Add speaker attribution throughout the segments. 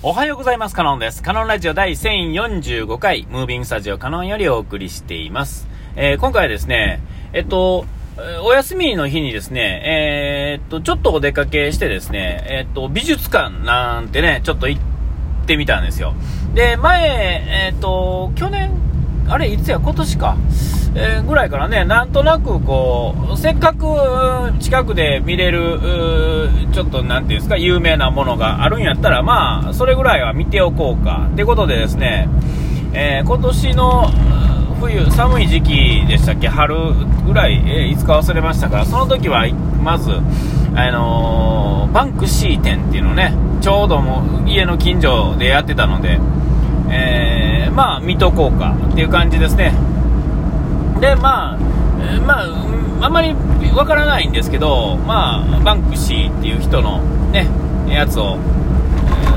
Speaker 1: おはようございます。カノンです。カノンラジオ第1045回、ムービングスタジオカノンよりお送りしています。えー、今回はですね、えっと、お休みの日にですね、えー、っと、ちょっとお出かけしてですね、え、っと、美術館なんてね、ちょっと行ってみたんですよ。で、前、えっと、去年、あれ、いつや、今年か。えー、ぐらいからね、なんとなくこう、せっかく近くで見れる、ちょっとなんていうんですか、有名なものがあるんやったら、まあ、それぐらいは見ておこうか。ってことでですね、えー、今年の冬、寒い時期でしたっけ、春ぐらい、えー、いつか忘れましたが、その時は、まず、あのー、バンクシー展っていうのね、ちょうども家の近所でやってたので、えー、まあ、見とこうかっていう感じですね。で、まあ、まあ、あんまりわからないんですけど、まあ、バンクシーっていう人のね、やつを、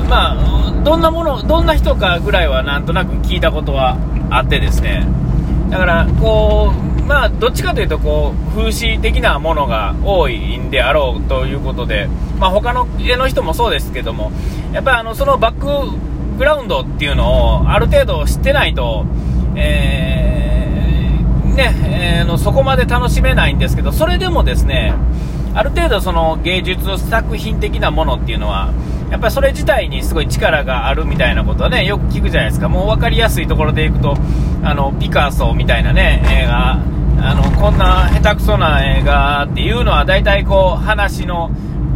Speaker 1: まあ、どんなもの、どんな人かぐらいはなんとなく聞いたことはあってですね、だから、こう、まあ、どっちかというと、こう、風刺的なものが多いんであろうということで、まあ、他の家の人もそうですけども、やっぱりあの、そのバックグラウンドっていうのをある程度知ってないと、えーね、えー、のそこまで楽しめないんですけど、それでもですね、ある程度その芸術作品的なものっていうのは、やっぱりそれ自体にすごい力があるみたいなことはね、よく聞くじゃないですか。もう分かりやすいところでいくと、あの、ピカソみたいなね、映画、あの、こんな下手くそな映画っていうのは大体こう、話の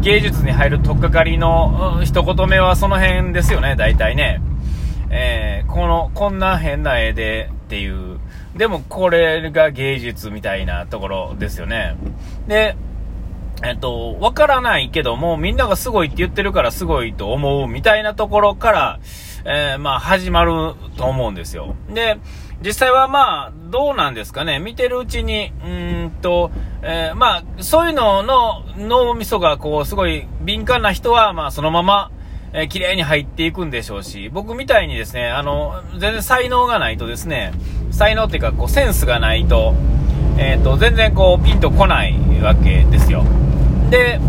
Speaker 1: 芸術に入る取っかかりの一言目はその辺ですよね、大体ね。えー、この、こんな変な絵でっていう、でもこれが芸術みたいなところですよね。で、えっと、わからないけども、みんながすごいって言ってるからすごいと思うみたいなところから、えー、まあ始まると思うんですよ。で、実際はまあ、どうなんですかね。見てるうちに、うんと、えー、まあ、そういうのの脳みそがこう、すごい敏感な人は、まあ、そのまま、えー、綺麗に入っていくんでしょうし、僕みたいにですね、あの、全然才能がないとですね、才能っていうか、こう、センスがないと、えっ、ー、と、全然こう、ピンとこないわけですよ。で、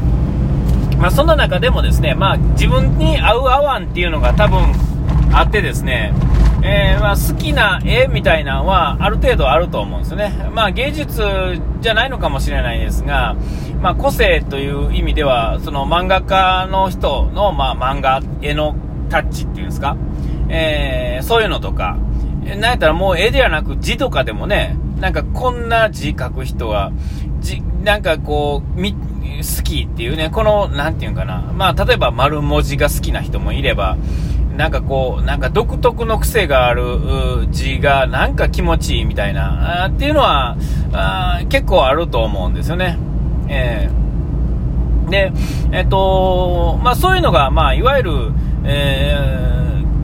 Speaker 1: まあ、そんな中でもですね、まあ、自分に合う合わんっていうのが多分あってですね、えー、まあ、好きな絵みたいなのはある程度あると思うんですよね。まあ、芸術じゃないのかもしれないですが、まあ、個性という意味では、その漫画家の人の、まあ、漫画、絵のタッチっていうんですか、えー、そういうのとか、なんやったらもう絵ではなく字とかでもね、なんかこんな字書く人は、字、なんかこう、み、好きっていうね、この、なんていうかな、まあ、例えば丸文字が好きな人もいれば、なんかこう、なんか独特の癖がある字がなんか気持ちいいみたいな、あっていうのはあ結構あると思うんですよね。えー、で、えっと、まあそういうのが、まあいわゆる、え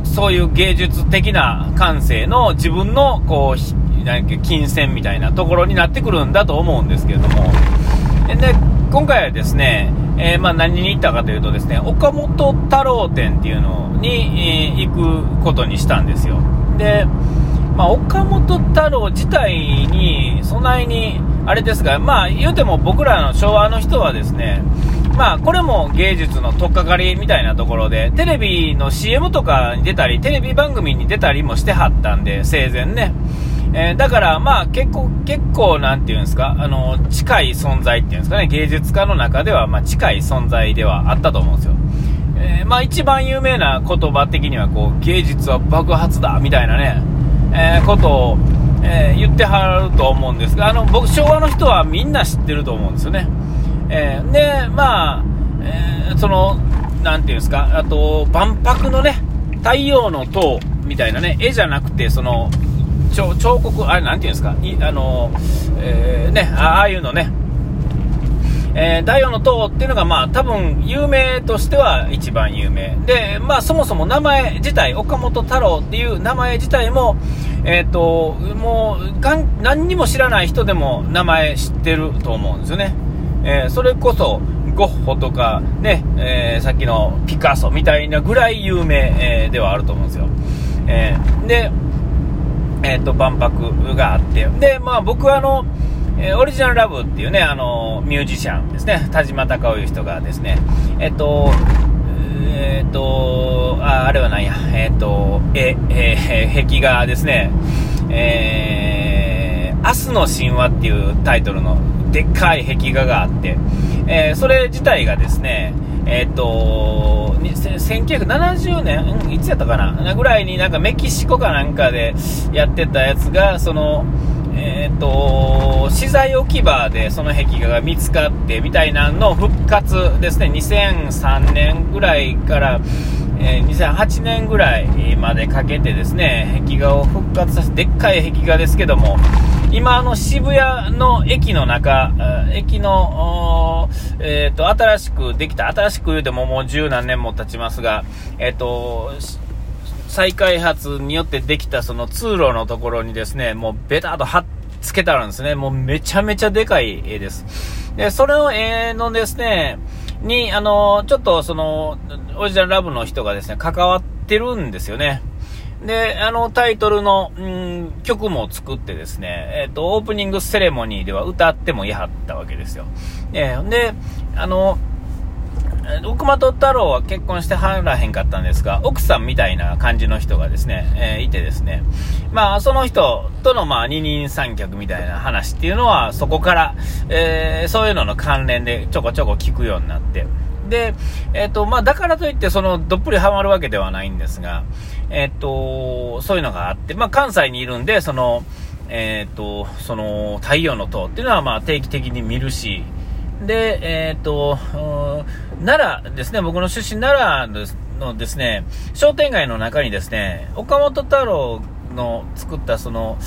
Speaker 1: ー、そういう芸術的な感性の自分のこう、なんか金銭みたいなところになってくるんだと思うんですけれども、で、今回はですね、えー、まあ、何に行ったかというとですね、岡本太郎展っていうのに、えー、行くことにしたんですよ。で、まあ、岡本太郎自体に、そないに、あれですが、まあ、言うても僕らの昭和の人はですね、まあ、これも芸術の取っかかりみたいなところで、テレビの CM とかに出たり、テレビ番組に出たりもしてはったんで、生前ね。えー、だから、まあ、結構、結構、なんていうんですか、あの、近い存在っていうんですかね、芸術家の中では、まあ、近い存在ではあったと思うんですよ。えー、まあ、一番有名な言葉的には、こう、芸術は爆発だ、みたいなね、えー、ことを、え言ってはると思うんですが、あの、僕、昭和の人はみんな知ってると思うんですよね。えで、まあ、えその、なんていうんですか、あと、万博のね、太陽の塔みたいなね、絵じゃなくて、その、彫刻、あれ、なんていうんですか、いあの、えー、ね、ああいうのね、えー、太陽の塔っていうのが、まあ、多分、有名としては一番有名。で、まあ、そもそも名前自体、岡本太郎っていう名前自体も、え、ー、と、もう、がん、何にも知らない人でも名前知ってると思うんですよね。えー、それこそ、ゴッホとか、ね、えー、さっきのピカソみたいなぐらい有名、え、ではあると思うんですよ。えー、で、えっ、ー、と、万博があって、で、まあ僕はあの、えー、オリジナルラブっていうね、あの、ミュージシャンですね、田島隆夫いう人がですね、えっ、ー、と、えっ、と、あ、あれはなんや、えっ、と、え、え、壁画ですね、えー、明日の神話っていうタイトルのでっかい壁画があって、え、それ自体がですね、えっ、と、1970年、いつやったかなぐらいになんかメキシコかなんかでやってたやつが、その、えっ、ー、と、資材置き場でその壁画が見つかってみたいなの復活ですね、2003年ぐらいから、えー、2008年ぐらいまでかけてですね、壁画を復活させて、でっかい壁画ですけども、今、あの渋谷の駅の中、駅の、えっ、ー、と、新しくできた、新しく言うてももう十何年も経ちますが、えっ、ー、と、再開発によってできたその通路のところにですね、もうベターと貼っつけてあるんですね。もうめちゃめちゃでかい絵です。で、それの絵のですね、に、あの、ちょっとその、オリジナルラブの人がですね、関わってるんですよね。で、あの、タイトルの、うん、曲も作ってですね、えっ、ー、と、オープニングセレモニーでは歌ってもいはったわけですよ。えー、で、あの、奥本太郎は結婚してはらへんかったんですが、奥さんみたいな感じの人がですね、えー、いてですね、まあ、その人との、まあ、二人三脚みたいな話っていうのは、そこから、えー、そういうのの関連でちょこちょこ聞くようになって、で、えっ、ー、と、まあ、だからといって、その、どっぷりハマるわけではないんですが、えっ、と、そういうのがあって、まあ、関西にいるんで、その、えっ、と、その、太陽の塔っていうのは、まあ、定期的に見るし、で、えっ、と、奈良ですね、僕の出身奈良のですね、商店街の中にですね、岡本太郎の作ったその、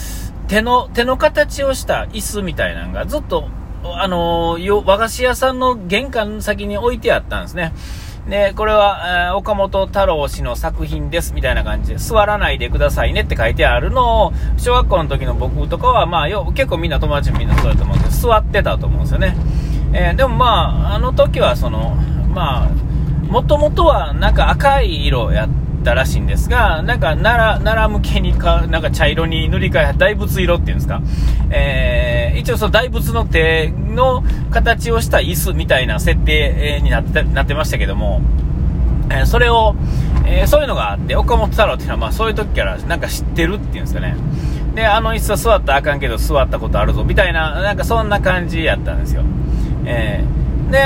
Speaker 1: 手の、手の形をした椅子みたいなのがずっとあの、和菓子屋さんの玄関先に置いてあったんですね。で、これは、えー、岡本太郎氏の作品です、みたいな感じで、座らないでくださいねって書いてあるのを、小学校の時の僕とかは、まあ、よ結構みんな友達みんなそうだと思うんですけど、座ってたと思うんですよね。えー、でもまあ、あの時は、その、まあ、もともとはなんか赤い色やって、ったらしいんですが、なんか奈良、奈良向けにか、なんか茶色に塗り替え、大仏色っていうんですか？えー、一応その大仏の手の形をした椅子みたいな設定になってなってましたけども、えー、それを、えー、そういうのがあって、岡本太郎っていうのはまあそういう時からなんか知ってるっていうんですかね。で、あの椅子は座ったらあかんけど座ったことあるぞみたいな、なんかそんな感じやったんですよ。えーで、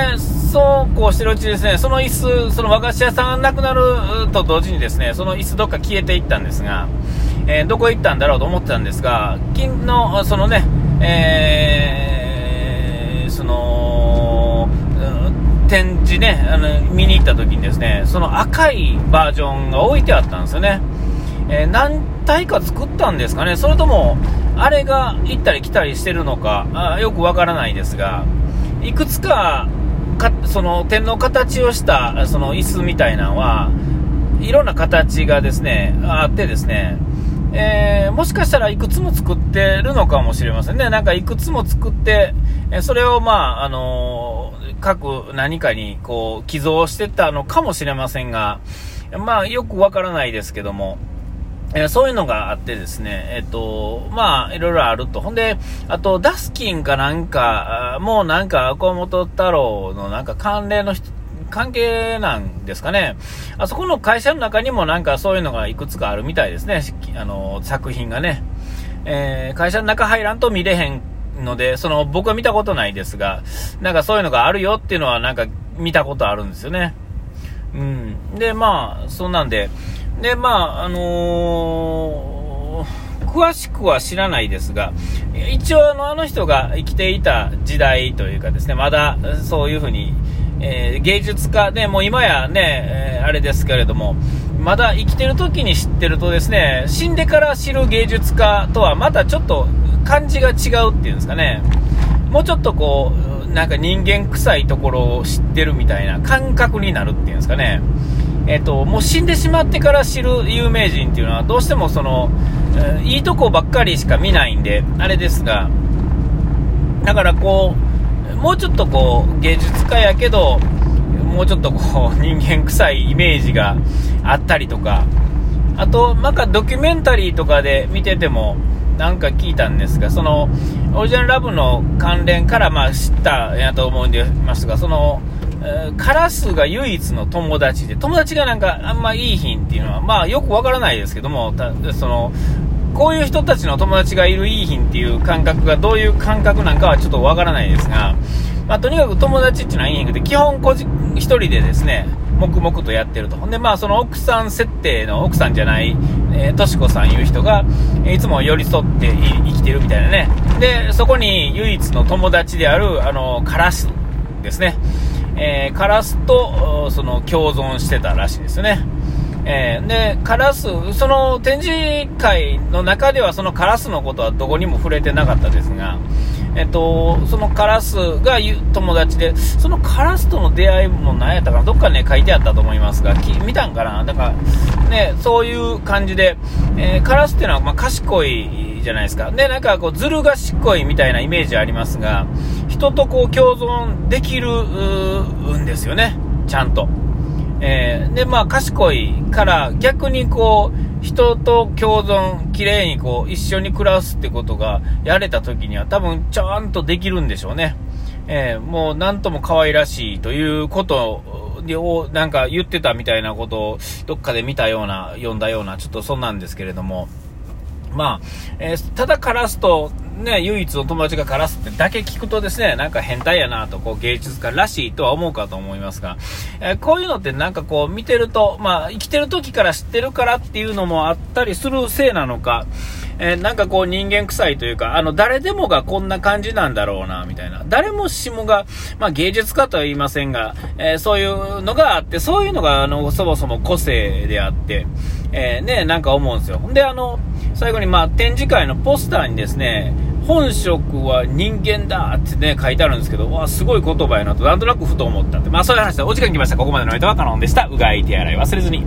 Speaker 1: そうこうしてるうちですね、その椅子、その和菓子屋さんがなくなると同時にですね、その椅子どっか消えていったんですが、えー、どこへ行ったんだろうと思ってたんですが、金の、そのね、えー、その、展示ね、あの、見に行った時にですね、その赤いバージョンが置いてあったんですよね。えー、何体か作ったんですかね、それとも、あれが行ったり来たりしてるのか、あよくわからないですが、いくつかかその点の形をしたその椅子みたいなのはいろんな形がですねあってですね、えー、もしかしたらいくつも作ってるのかもしれませんね。なんかいくつも作って、えそれをまあ、あのー、各何かにこう寄贈してたのかもしれませんが、まあよくわからないですけども、えー、そういうのがあってですね、えっ、ー、と、まあ、いろいろあると。ほんで、あと、ダスキンかなんか、もうなんか、岡本太郎のなんか関連の人、関係なんですかね。あそこの会社の中にもなんかそういうのがいくつかあるみたいですね。あの、作品がね。えー、会社の中入らんと見れへんので、その、僕は見たことないですが、なんかそういうのがあるよっていうのはなんか見たことあるんですよね。うん。で、まあ、そんなんで、で、まあ、あのー、詳しくは知らないですが、一応あの、あの人が生きていた時代というかですね、まだそういうふうに、えー、芸術家で、もう今やね、えー、あれですけれども、まだ生きてる時に知ってるとですね、死んでから知る芸術家とはまたちょっと感じが違うっていうんですかね、もうちょっとこう、なんか人間臭いところを知ってるみたいな感覚になるっていうんですかね。えっと、もう死んでしまってから知る有名人っていうのは、どうしてもその、えー、いいとこばっかりしか見ないんで、あれですが、だからこう、もうちょっとこう、芸術家やけど、もうちょっとこう、人間臭いイメージがあったりとか、あと、なんかドキュメンタリーとかで見てても、なんか聞いたんですが、その、オリジナルラブの関連からまあ知ったやと思うんでますが、その、カラスが唯一の友達で、友達がなんかあんまいい品っていうのは、まあよくわからないですけども、その、こういう人たちの友達がいるいい品っていう感覚がどういう感覚なんかはちょっとわからないですが、まあ、とにかく友達っていうのはいい品で、基本個人一人でですね、黙々とやってると。で、まあ、その奥さん設定の奥さんじゃない、えー、としこさんいう人が、いつも寄り添って生きてるみたいなね。で、そこに唯一の友達である、あの、カラスですね。えー、カラスと、その、共存してたらしいですね。えー、で、カラス、その展示会の中ではそのカラスのことはどこにも触れてなかったですが、えっと、そのカラスが友達で、そのカラスとの出会いも何やったかな、どっかね、書いてあったと思いますが、見たんかな？だから、ね、そういう感じで、えー、カラスっていうのは、まあ、賢いじゃないですか。で、なんかこう、ずる賢いみたいなイメージありますが、人とこう、共存できるんですよね、ちゃんと。えー、で、まあ、賢いから逆にこう、人と共存、綺麗にこう、一緒に暮らすってことがやれた時には多分ちゃんとできるんでしょうね。えー、もうなんとも可愛らしいということをなんか言ってたみたいなことをどっかで見たような、読んだような、ちょっとそんなんですけれども、まあ、えー、ただカラスと、ね、唯一の友達がカラスってだけ聞くとですね、なんか変態やなと、こう芸術家らしいとは思うかと思いますが、えー、こういうのってなんかこう見てると、まあ生きてる時から知ってるからっていうのもあったりするせいなのか、えー、なんかこう人間臭いというか、あの誰でもがこんな感じなんだろうな、みたいな。誰もしもが、まあ芸術家とは言いませんが、えそういうのがあって、そういうのがあの、そもそも個性であって、えね、なんか思うんですよ。で、あの、最後にまあ展示会のポスターにですね、本職は人間だってね、書いてあるんですけど、わ、すごい言葉やなと、なんとなくふと思ったって。まあそういう話でお時間来ました。ここまでの間はカノンでした。うがい手洗い忘れずに。